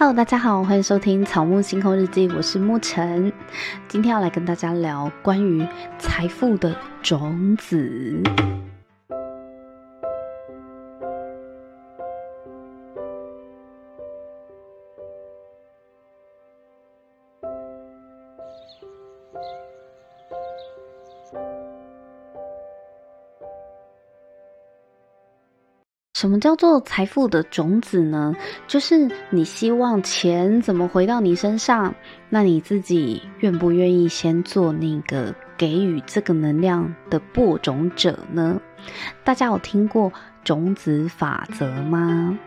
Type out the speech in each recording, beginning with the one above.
Hello，大家好，欢迎收听《草木星空日记》，我是沐晨，今天要来跟大家聊关于财富的种子。什么叫做财富的种子呢？就是你希望钱怎么回到你身上，那你自己愿不愿意先做那个给予这个能量的播种者呢？大家有听过种子法则吗？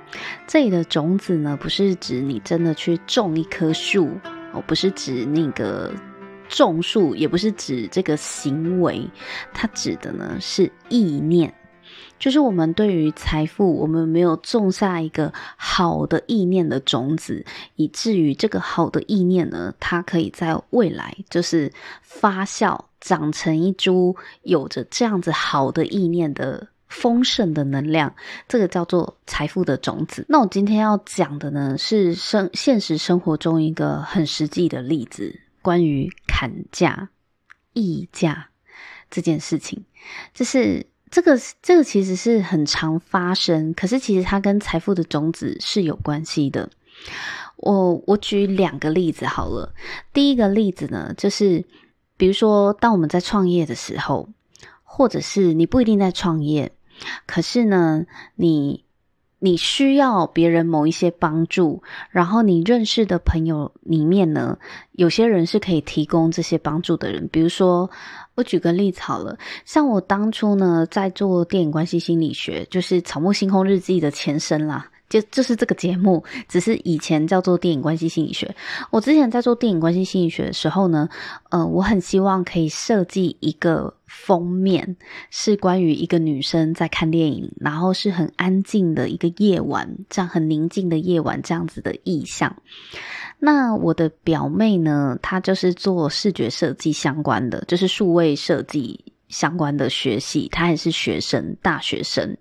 这里的种子呢，不是指你真的去种一棵树哦，不是指那个种树，也不是指这个行为，它指的呢是意念。就是我们对于财富，我们没有种下一个好的意念的种子，以至于这个好的意念呢，它可以在未来就是发酵，长成一株有着这样子好的意念的丰盛的能量，这个叫做财富的种子。那我今天要讲的呢，是生现实生活中一个很实际的例子，关于砍价、议价这件事情，就是。这个这个其实是很常发生，可是其实它跟财富的种子是有关系的。我我举两个例子好了。第一个例子呢，就是比如说，当我们在创业的时候，或者是你不一定在创业，可是呢，你你需要别人某一些帮助，然后你认识的朋友里面呢，有些人是可以提供这些帮助的人，比如说。我举个例子好了，像我当初呢，在做电影关系心理学，就是《草木星空日记》的前身啦，就就是这个节目，只是以前叫做电影关系心理学。我之前在做电影关系心理学的时候呢，呃，我很希望可以设计一个封面，是关于一个女生在看电影，然后是很安静的一个夜晚，这样很宁静的夜晚，这样子的意象。那我的表妹呢，她就是做视觉设计相关的，就是数位设计相关的学习，她还是学生，大学生。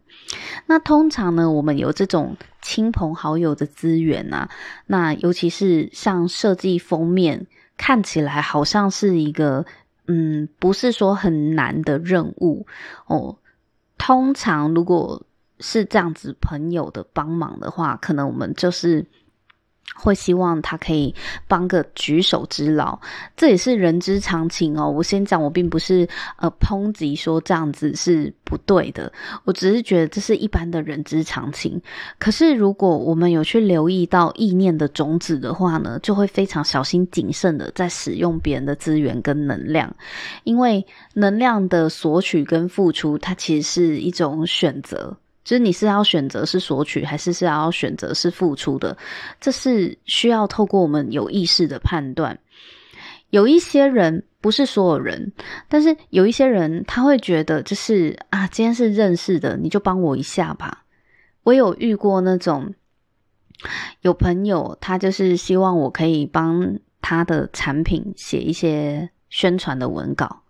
那通常呢，我们有这种亲朋好友的资源啊，那尤其是像设计封面，看起来好像是一个，嗯，不是说很难的任务哦。通常如果是这样子朋友的帮忙的话，可能我们就是。会希望他可以帮个举手之劳，这也是人之常情哦。我先讲，我并不是呃抨击说这样子是不对的，我只是觉得这是一般的人之常情。可是如果我们有去留意到意念的种子的话呢，就会非常小心谨慎的在使用别人的资源跟能量，因为能量的索取跟付出，它其实是一种选择。就是你是要选择是索取，还是是要选择是付出的？这是需要透过我们有意识的判断。有一些人，不是所有人，但是有一些人他会觉得，就是啊，今天是认识的，你就帮我一下吧。我有遇过那种有朋友，他就是希望我可以帮他的产品写一些宣传的文稿，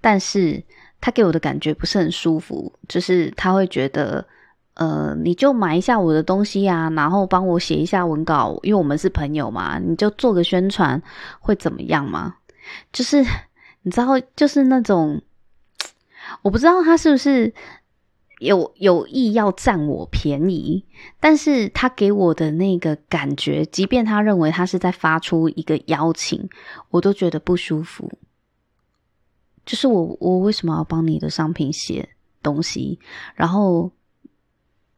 但是。他给我的感觉不是很舒服，就是他会觉得，呃，你就买一下我的东西啊，然后帮我写一下文稿，因为我们是朋友嘛，你就做个宣传，会怎么样吗？就是你知道，就是那种，我不知道他是不是有有意要占我便宜，但是他给我的那个感觉，即便他认为他是在发出一个邀请，我都觉得不舒服。就是我，我为什么要帮你的商品写东西？然后，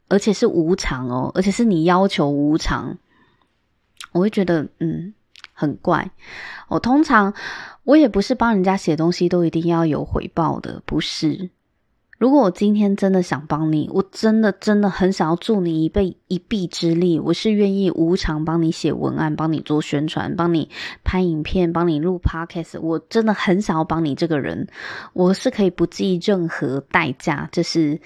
而且是无偿哦，而且是你要求无偿，我会觉得嗯很怪。我通常我也不是帮人家写东西都一定要有回报的，不是。如果我今天真的想帮你，我真的真的很想要助你一臂一臂之力，我是愿意无偿帮你写文案，帮你做宣传，帮你拍影片，帮你录 podcast。我真的很想要帮你这个人，我是可以不计任何代价，就是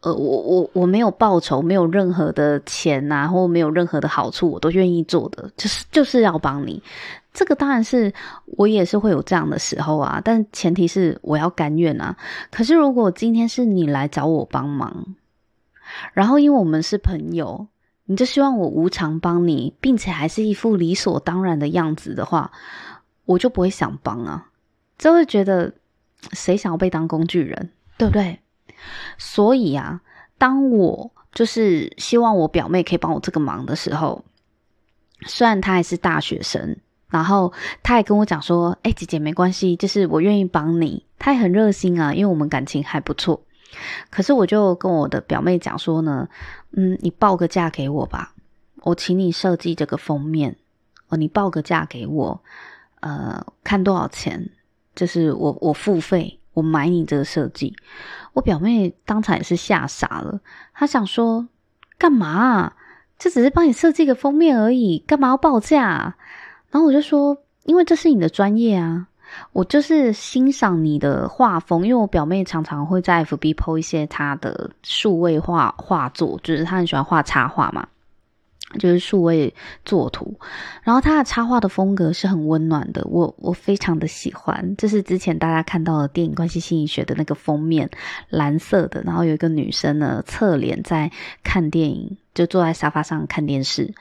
呃，我我我没有报酬，没有任何的钱啊，或没有任何的好处，我都愿意做的，就是就是要帮你。这个当然是我也是会有这样的时候啊，但前提是我要甘愿啊。可是如果今天是你来找我帮忙，然后因为我们是朋友，你就希望我无偿帮你，并且还是一副理所当然的样子的话，我就不会想帮啊，就会觉得谁想要被当工具人，对不对？所以啊，当我就是希望我表妹可以帮我这个忙的时候，虽然她还是大学生，然后他还跟我讲说：“哎，姐姐没关系，就是我愿意帮你。”他也很热心啊，因为我们感情还不错。可是我就跟我的表妹讲说呢，嗯，你报个价给我吧，我请你设计这个封面哦，你报个价给我，呃，看多少钱，就是我我付费，我买你这个设计。我表妹当场也是吓傻了，她想说干嘛啊？这只是帮你设计个封面而已，干嘛要报价？然后我就说，因为这是你的专业啊。我就是欣赏你的画风，因为我表妹常常会在 FB po 一些她的数位画画作，就是她很喜欢画插画嘛，就是数位作图。然后她的插画的风格是很温暖的，我我非常的喜欢。这是之前大家看到的电影《关系心理学》的那个封面，蓝色的，然后有一个女生呢侧脸在看电影，就坐在沙发上看电视，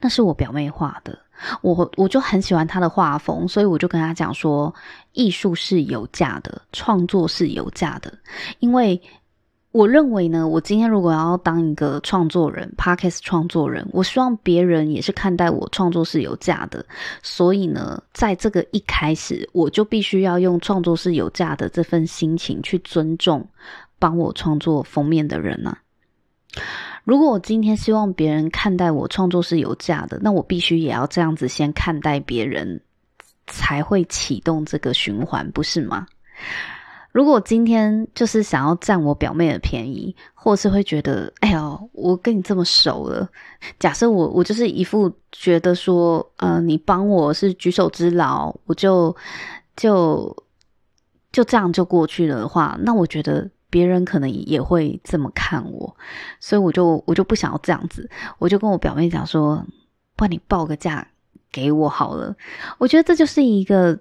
那是我表妹画的。我我就很喜欢他的画风，所以我就跟他讲说，艺术是有价的，创作是有价的。因为我认为呢，我今天如果要当一个创作人 p a r k e s t 创作人，我希望别人也是看待我创作是有价的。所以呢，在这个一开始，我就必须要用创作是有价的这份心情去尊重帮我创作封面的人呢、如果我今天希望别人看待我创作是有价的，那我必须也要这样子先看待别人，才会启动这个循环，不是吗？如果今天就是想要占我表妹的便宜，或是会觉得，哎呦，我跟你这么熟了，假设我我就是一副觉得说，呃，你帮我是举手之劳，我就就就这样就过去了的话，那我觉得。别人可能也会这么看我，所以我就我就不想要这样子，我就跟我表妹讲说，不然你报个价给我好了。我觉得这就是一个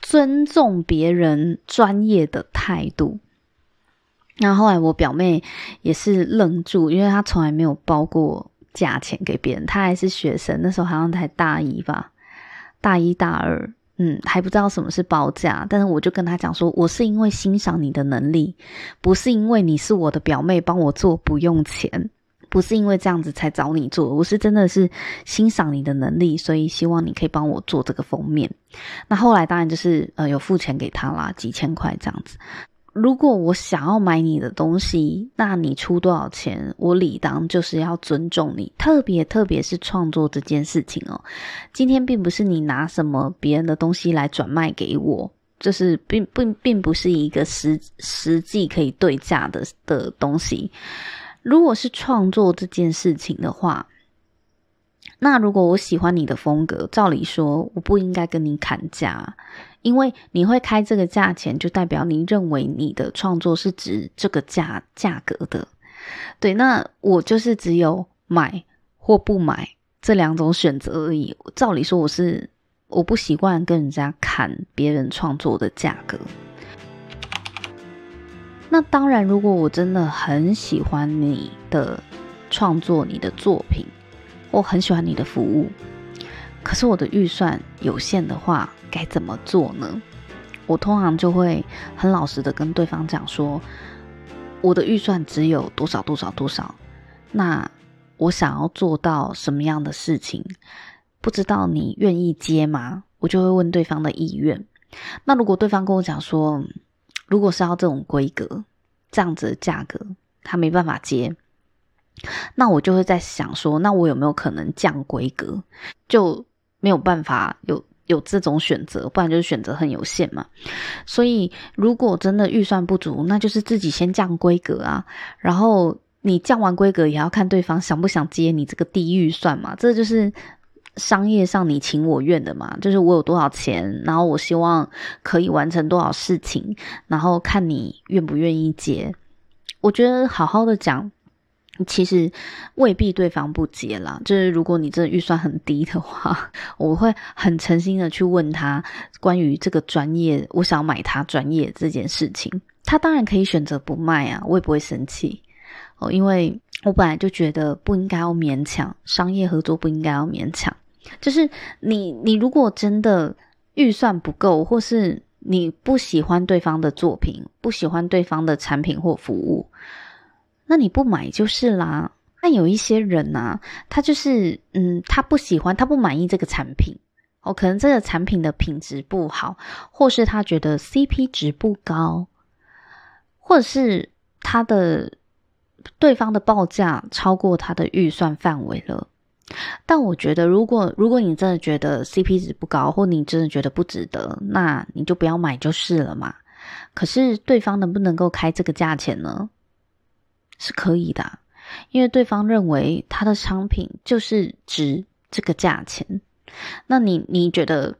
尊重别人专业的态度。然后后来我表妹也是愣住，因为她从来没有报过价钱给别人，她还是学生，那时候好像才大一吧，大一大二。嗯，还不知道什么是报价，但是我就跟他讲说，我是因为欣赏你的能力，不是因为你是我的表妹帮我做不用钱，不是因为这样子才找你做，我是真的是欣赏你的能力，所以希望你可以帮我做这个封面。那后来当然就是呃有付钱给他啦，几千块这样子。如果我想要买你的东西，那你出多少钱，我理当就是要尊重你。特别特别是创作这件事情哦，今天并不是你拿什么别人的东西来转卖给我，就是并并并不是一个实实际可以对价的的东西。如果是创作这件事情的话，那如果我喜欢你的风格，照理说我不应该跟你砍价。因为你会开这个价钱，就代表你认为你的创作是值这个价价格的。对，那我就是只有买或不买这两种选择而已。照理说，我是我不习惯跟人家砍别人创作的价格。那当然，如果我真的很喜欢你的创作、你的作品，我很喜欢你的服务，可是我的预算有限的话，该怎么做呢？我通常就会很老实的跟对方讲说，我的预算只有多少多少多少，那我想要做到什么样的事情，不知道你愿意接吗？我就会问对方的意愿。那如果对方跟我讲说，如果是要这种规格，这样子的价格，他没办法接，那我就会在想说，那我有没有可能降规格，就没有办法有。有这种选择，不然就是选择很有限嘛。所以，如果真的预算不足，那就是自己先降规格啊。然后你降完规格，也要看对方想不想接你这个低预算嘛。这就是商业上你情我愿的嘛。就是我有多少钱，然后我希望可以完成多少事情，然后看你愿不愿意接。我觉得好好的讲。其实未必对方不接啦，就是如果你真的预算很低的话，我会很诚心的去问他关于这个专业，我想要买他专业这件事情，他当然可以选择不卖啊，我也不会生气哦，因为我本来就觉得不应该要勉强，商业合作不应该要勉强。就是你，你如果真的预算不够，或是你不喜欢对方的作品，不喜欢对方的产品或服务，那你不买就是啦。那有一些人啊，他就是，嗯，他不喜欢，他不满意这个产品，哦，可能这个产品的品质不好，或是他觉得 CP 值不高，或者是他的对方的报价超过他的预算范围了。但我觉得，如果如果你真的觉得 CP 值不高，或你真的觉得不值得，那你就不要买就是了嘛。可是对方能不能够开这个价钱呢？是可以的，因为对方认为他的商品就是值这个价钱。那你你觉得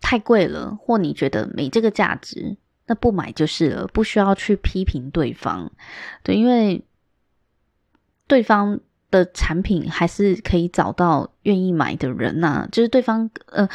太贵了，或你觉得没这个价值，那不买就是了，不需要去批评对方。对，因为对方。的产品还是可以找到愿意买的人呐、就是对方呃，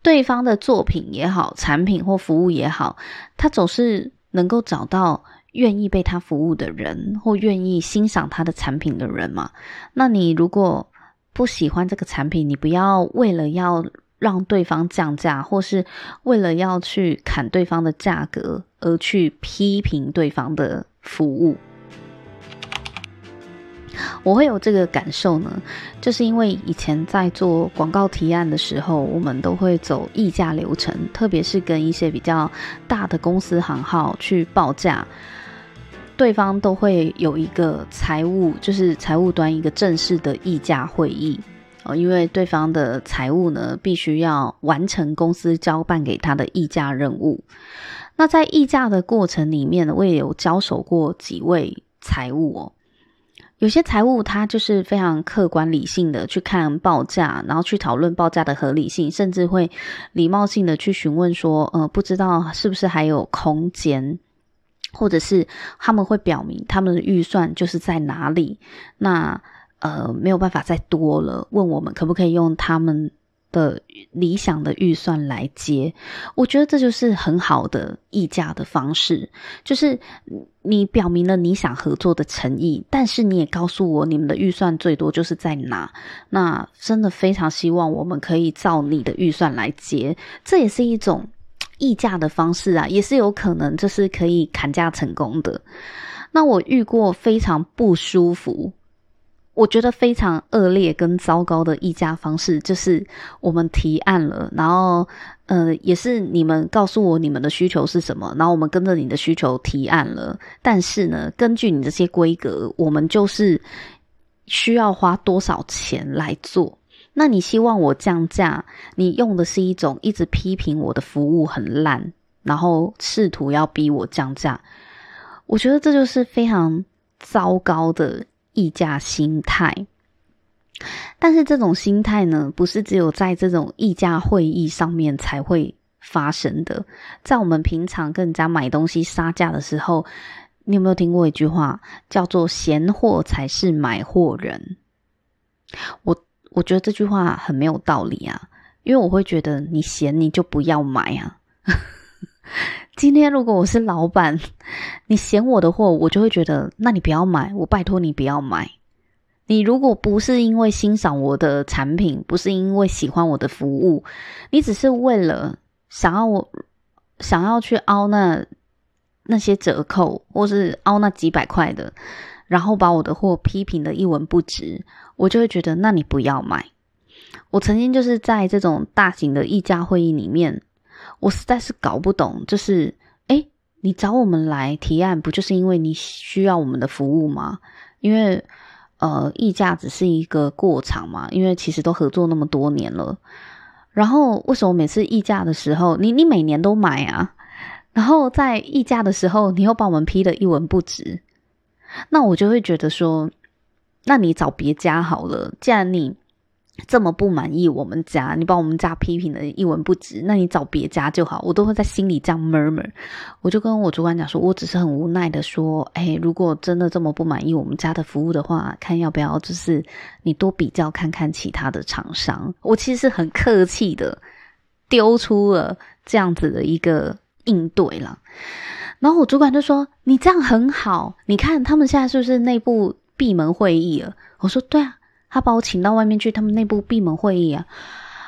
对方的作品也好，产品或服务也好，他总是能够找到愿意被他服务的人，或愿意欣赏他的产品的人嘛。那你如果不喜欢这个产品，你不要为了要让对方降价，或是为了要去砍对方的价格而去批评对方的服务。我会有这个感受呢，就是因为以前在做广告提案的时候，我们都会走议价流程，特别是跟一些比较大的公司行号去报价，对方都会有一个财务，就是财务端一个正式的议价会议哦，因为对方的财务呢，必须要完成公司交办给他的议价任务。那在议价的过程里面，我也有交手过几位财务哦。有些财务他就是非常客观理性的去看报价，然后去讨论报价的合理性，甚至会礼貌性的去询问说，呃，不知道是不是还有空间，或者是他们会表明他们的预算就是在哪里，那呃没有办法再多了，问我们可不可以用他们的理想的预算来接，我觉得这就是很好的议价的方式，就是你表明了你想合作的诚意，但是你也告诉我你们的预算最多就是在哪，那真的非常希望我们可以照你的预算来接，这也是一种议价的方式啊，也是有可能这是可以砍价成功的。那我遇过非常不舒服。我觉得非常恶劣跟糟糕的议价方式，就是我们提案了，然后呃，也是你们告诉我你们的需求是什么，然后我们跟着你的需求提案了，但是呢，根据你这些规格，我们就是需要花多少钱来做。那你希望我降价，你用的是一种一直批评我的服务很烂，然后试图要逼我降价。我觉得这就是非常糟糕的。议价心态，但是这种心态呢，不是只有在这种议价会议上面才会发生的。在我们平常跟人家买东西杀价的时候，你有没有听过一句话叫做“嫌货才是买货人”？我我觉得这句话很没有道理啊，因为我会觉得你嫌你就不要买啊。今天如果我是老板，你嫌我的货，我就会觉得，那你不要买，我拜托你不要买。你如果不是因为欣赏我的产品，不是因为喜欢我的服务，你只是为了想要我想要去凹那那些折扣，或是凹那几百块的，然后把我的货批评的一文不值，我就会觉得，那你不要买。我曾经就是在这种大型的议价会议里面。我实在是搞不懂，就是，诶，你找我们来提案，不就是因为你需要我们的服务吗？因为，呃，议价只是一个过场嘛，因为其实都合作那么多年了。然后，为什么每次议价的时候，你你每年都买啊？然后在议价的时候，你又把我们批得一文不值，那我就会觉得说，那你找别家好了，既然你。这么不满意我们家，你把我们家批评的一文不值，那你找别家就好。我都会在心里这样 murmur，我就跟我主管讲说，我只是很无奈的说，哎，如果真的这么不满意我们家的服务的话，看要不要就是你多比较看看其他的厂商。我其实是很客气的丢出了这样子的一个应对了，然后我主管就说，你这样很好，你看他们现在是不是内部？闭门会议了。我说对啊，他把我请到外面去，他们内部闭门会议啊。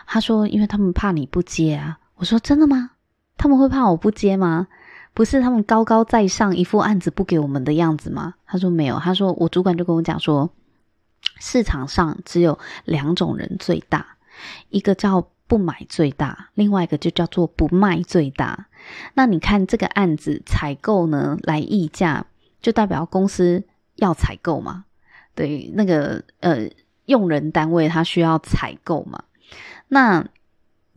他说因为他们怕你不接啊。我说真的吗？他们会怕我不接吗？不是他们高高在上，一副案子不给我们的样子吗？他说没有，他说我主管就跟我讲说，市场上只有两种人最大，一个叫不买最大，另外一个就叫做不卖最大。那你看这个案子采购呢来议价，就代表公司要采购嘛？对，那个呃用人单位他需要采购嘛？那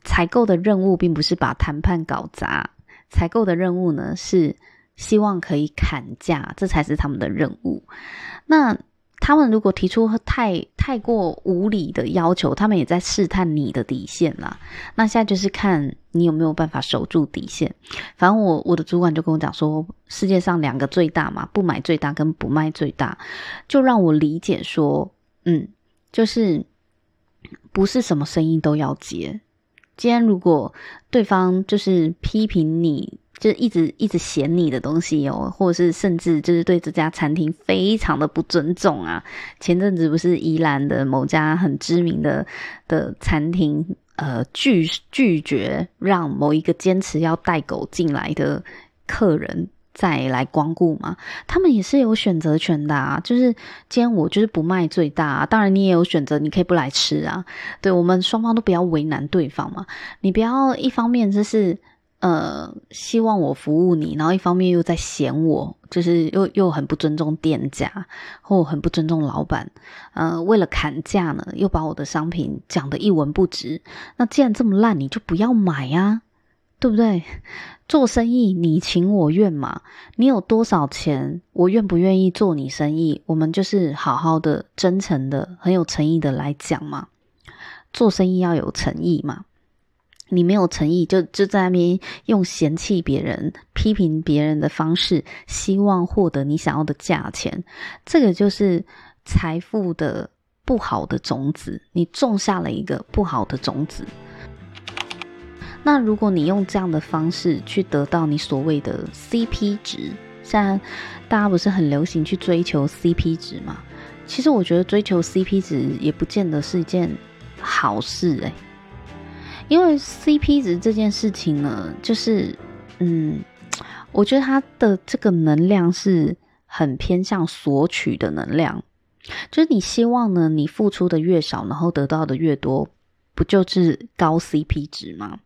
采购的任务并不是把谈判搞砸。采购的任务呢，是希望可以砍价，这才是他们的任务。那他们如果提出太太过无理的要求，他们也在试探你的底线啦。那现在就是看你有没有办法守住底线。反正我我的主管就跟我讲说，世界上两个最大嘛，不买最大跟不卖最大，就让我理解说，嗯，就是不是什么生意都要接。今天如果对方就是批评你，就一直一直嫌你的东西哦，或者是甚至就是对这家餐厅非常的不尊重啊。前阵子不是宜兰的某家很知名的的餐厅，呃，拒拒绝让某一个坚持要带狗进来的客人。再来光顾嘛，他们也是有选择权的啊。就是今天我就是不卖最大，当然你也有选择，你可以不来吃啊。对，我们双方都不要为难对方嘛。你不要一方面就是呃希望我服务你，然后一方面又在嫌我，就是又又很不尊重店家，或很不尊重老板。呃，为了砍价呢，又把我的商品讲得一文不值。那既然这么烂，你就不要买呀。对不对？做生意你情我愿嘛，你有多少钱，我愿不愿意做你生意？我们就是好好的、真诚的、很有诚意的来讲嘛。做生意要有诚意嘛，你没有诚意，就就在那边用嫌弃别人、批评别人的方式，希望获得你想要的价钱，这个就是财富的不好的种子，你种下了一个不好的种子。那如果你用这样的方式去得到你所谓的 CP 值，现在大家不是很流行去追求 CP 值吗？其实我觉得追求 CP 值也不见得是一件好事诶，因为 CP 值这件事情呢，就是嗯，我觉得它的这个能量是很偏向索取的能量，就是你希望呢，你付出的越少，然后得到的越多，不就是高 CP 值吗？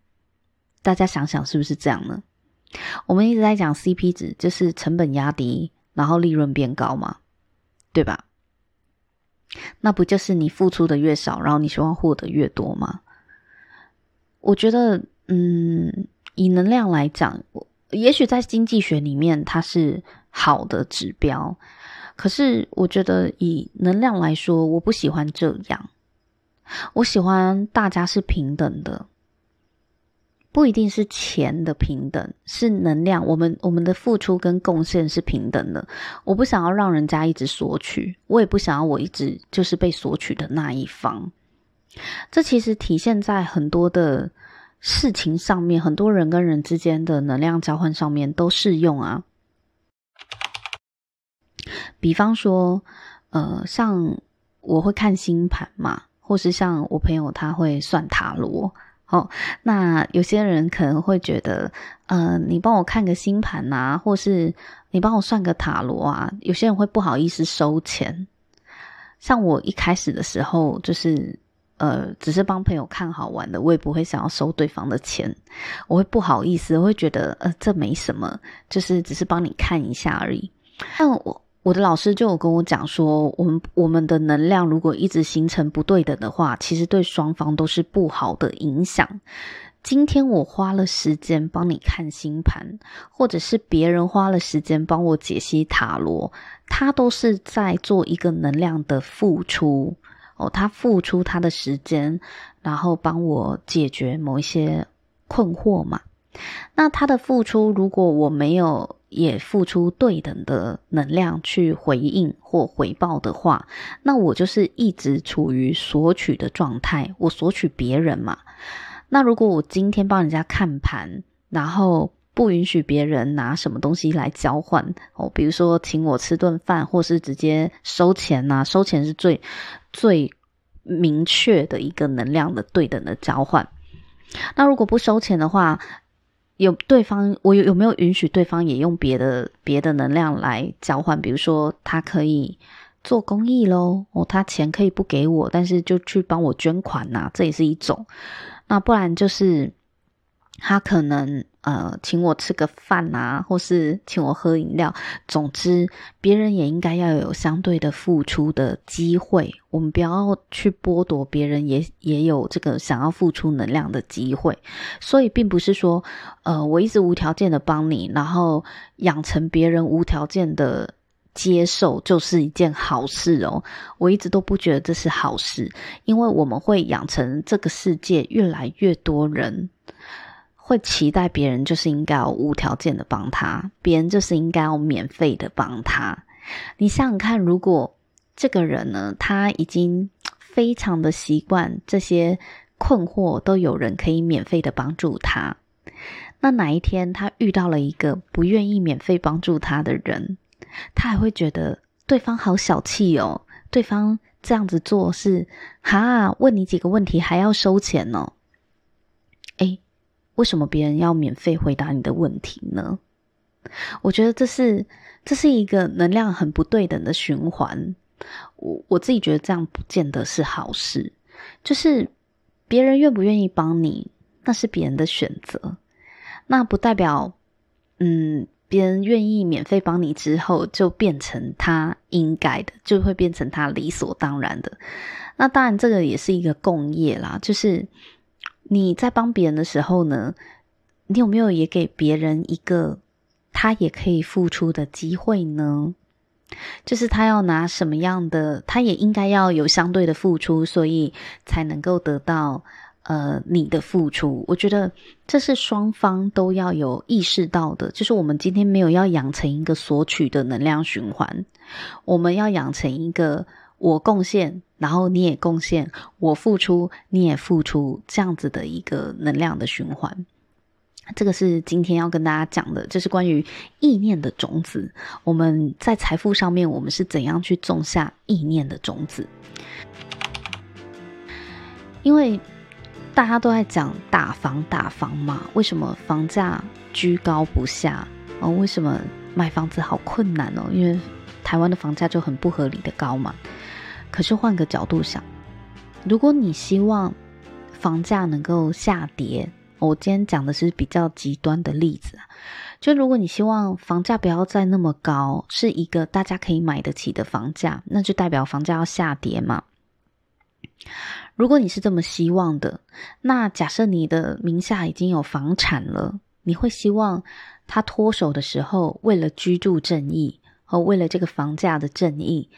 大家想想是不是这样呢？我们一直在讲 CP 值，就是成本压低，然后利润变高嘛，对吧？那不就是你付出的越少，然后你希望获得越多吗？我觉得，嗯，以能量来讲，也许在经济学里面它是好的指标，可是我觉得以能量来说，我不喜欢这样。我喜欢大家是平等的。不一定是钱的平等，是能量。我们我们的付出跟贡献是平等的。我不想要让人家一直索取，我也不想要我一直就是被索取的那一方。这其实体现在很多的事情上面，很多人跟人之间的能量交换上面都适用啊。比方说，呃，像我会看星盘嘛，或是像我朋友他会算塔罗。哦，那有些人可能会觉得，呃，你帮我看个星盘啊，或是你帮我算个塔罗啊，有些人会不好意思收钱。像我一开始的时候，就是呃，只是帮朋友看好玩的，我也不会想要收对方的钱，我会不好意思，我会觉得，呃，这没什么，就是只是帮你看一下而已。但我。我的老师就有跟我讲说，我们我们的能量如果一直形成不对等的话，其实对双方都是不好的影响。今天我花了时间帮你看星盘，或者是别人花了时间帮我解析塔罗，他都是在做一个能量的付出哦，他付出他的时间，然后帮我解决某一些困惑嘛。那他的付出，如果我没有。也付出对等的能量去回应或回报的话，那我就是一直处于索取的状态。我索取别人嘛。那如果我今天帮人家看盘，然后不允许别人拿什么东西来交换哦，比如说请我吃顿饭，或是直接收钱呐、收钱是最最明确的一个能量的对等的交换。那如果不收钱的话，有对方我有有没有允许对方也用别的别的能量来交换？比如说他可以做公益喽，哦，他钱可以不给我，但是就去帮我捐款呐、啊，这也是一种。那不然就是。他可能呃请我吃个饭啊，或是请我喝饮料。总之，别人也应该要有相对的付出的机会。我们不要去剥夺别人也也有这个想要付出能量的机会。所以，并不是说呃我一直无条件的帮你，然后养成别人无条件的接受就是一件好事哦。我一直都不觉得这是好事，因为我们会养成这个世界越来越多人。会期待别人就是应该要无条件的帮他，别人就是应该要免费的帮他。你想想看，如果这个人呢，他已经非常的习惯这些困惑都有人可以免费的帮助他，那哪一天他遇到了一个不愿意免费帮助他的人，他还会觉得对方好小气哦，对方这样子做是哈，问你几个问题还要收钱哦。为什么别人要免费回答你的问题呢？我觉得这是这是一个能量很不对等的循环。我我自己觉得这样不见得是好事。就是别人愿不愿意帮你，那是别人的选择。那不代表，嗯，别人愿意免费帮你之后，就变成他应该的，就会变成他理所当然的。那当然，这个也是一个共业啦，就是。你在帮别人的时候呢，你有没有也给别人一个他也可以付出的机会呢？就是他要拿什么样的，他也应该要有相对的付出，所以才能够得到呃你的付出。我觉得这是双方都要有意识到的，就是我们今天没有要养成一个索取的能量循环，我们要养成一个。我贡献，然后你也贡献；我付出，你也付出，这样子的一个能量的循环。这个是今天要跟大家讲的，就是关于意念的种子。我们在财富上面，我们是怎样去种下意念的种子？因为大家都在讲打房打房嘛，为什么房价居高不下？哦，为什么买房子好困难哦？因为台湾的房价就很不合理的高嘛。可是换个角度想，如果你希望房价能够下跌，我今天讲的是比较极端的例子，就如果你希望房价不要再那么高，是一个大家可以买得起的房价，那就代表房价要下跌嘛。如果你是这么希望的，那假设你的名下已经有房产了，你会希望他脱手的时候，为了居住正义和为了这个房价的正义。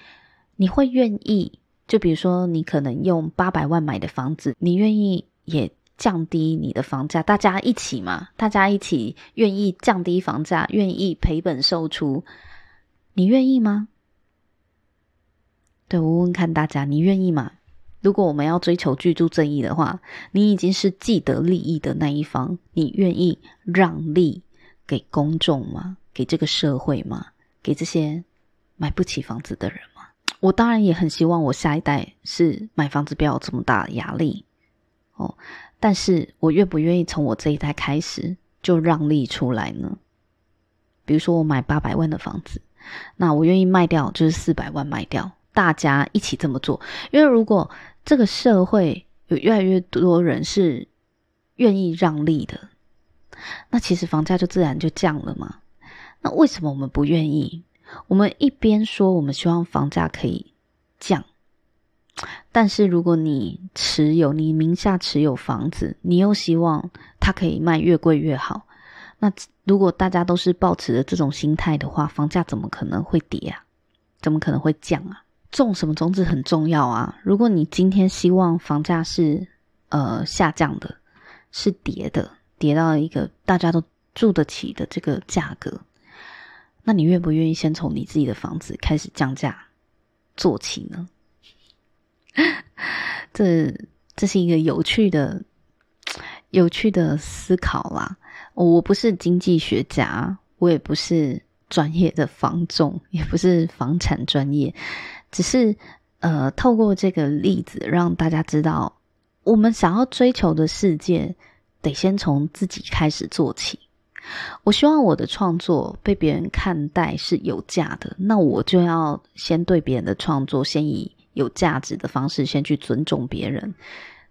你会愿意，就比如说，你可能用八百万买的房子，你愿意也降低你的房价，大家一起嘛，大家一起愿意降低房价，愿意赔本售出，你愿意吗？对，我问问看大家，你愿意吗？如果我们要追求居住正义的话，你已经是既得利益的那一方，你愿意让利给公众吗？给这个社会吗？给这些买不起房子的人？我当然也很希望我下一代是买房子不要有这么大的压力哦，但是我愿不愿意从我这一代开始就让利出来呢？比如说我买八百万的房子，那我愿意卖掉就是四百万卖掉，大家一起这么做。因为如果这个社会有越来越多人是愿意让利的，那其实房价就自然就降了嘛。那为什么我们不愿意？我们一边说我们希望房价可以降，但是如果你持有你名下持有房子，你又希望它可以卖越贵越好，那如果大家都是抱持着这种心态的话，房价怎么可能会跌啊？怎么可能会降啊？种什么种子很重要啊！如果你今天希望房价是呃下降的，是跌的，跌到一个大家都住得起的这个价格。那你愿不愿意先从你自己的房子开始降价做起呢？这这是一个有趣的、有趣的思考啦。我不是经济学家，我也不是专业的房仲，也不是房产专业，只是呃，透过这个例子让大家知道，我们想要追求的世界，得先从自己开始做起。我希望我的创作被别人看待是有价的，那我就要先对别人的创作，先以有价值的方式，先去尊重别人。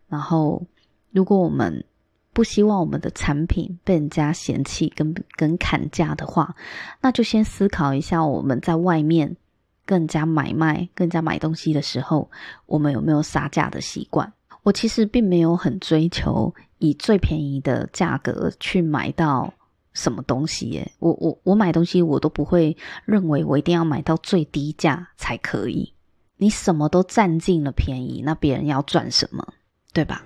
然后，如果我们不希望我们的产品被人家嫌弃跟跟砍价的话，那就先思考一下，我们在外面更加买卖、更加买东西的时候，我们有没有杀价的习惯？我其实并没有很追求以最便宜的价格去买到。什么东西耶？我我我买东西，我都不会认为我一定要买到最低价才可以。你什么都占尽了便宜，那别人要赚什么？对吧？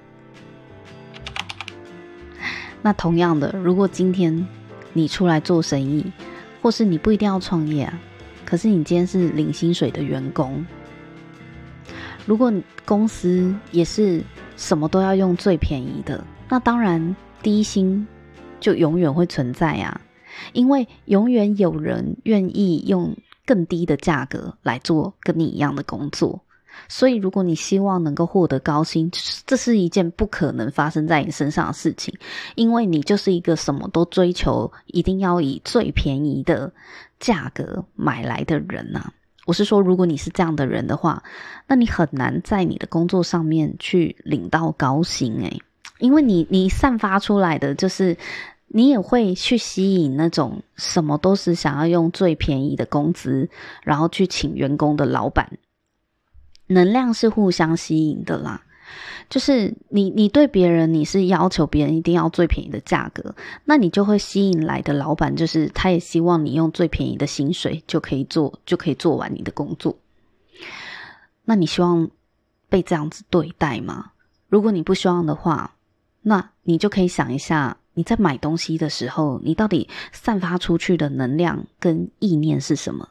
那同样的，如果今天你出来做生意，或是你不一定要创业啊，可是你今天是领薪水的员工，如果公司也是什么都要用最便宜的，那当然低薪。就永远会存在啊，因为永远有人愿意用更低的价格来做跟你一样的工作，所以如果你希望能够获得高薪，这是一件不可能发生在你身上的事情，因为你就是一个什么都追求，一定要以最便宜的价格买来的人呐。我是说，如果你是这样的人的话，那你很难在你的工作上面去领到高薪诶，因为你你散发出来的就是。你也会去吸引那种什么都是想要用最便宜的工资，然后去请员工的老板。能量是互相吸引的啦，就是你你对别人你是要求别人一定要最便宜的价格，那你就会吸引来的老板，就是他也希望你用最便宜的薪水就可以做就可以做完你的工作。那你希望被这样子对待吗？如果你不希望的话，那你就可以想一下。你在买东西的时候，你到底散发出去的能量跟意念是什么？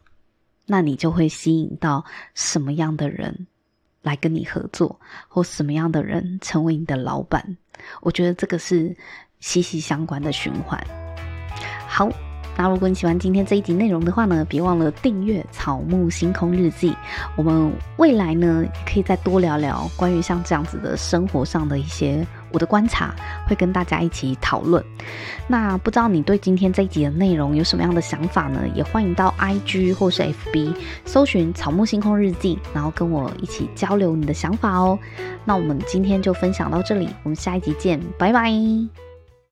那你就会吸引到什么样的人来跟你合作，或什么样的人成为你的老板？我觉得这个是息息相关的循环。好。那如果你喜欢今天这一集内容的话呢，别忘了订阅《草木星空日记》。我们未来呢，可以再多聊聊关于像这样子的生活上的一些我的观察，会跟大家一起讨论。那不知道你对今天这一集的内容有什么样的想法呢？也欢迎到 IG 或是 FB 搜寻《草木星空日记》，然后跟我一起交流你的想法哦。那我们今天就分享到这里，我们下一集见，拜拜。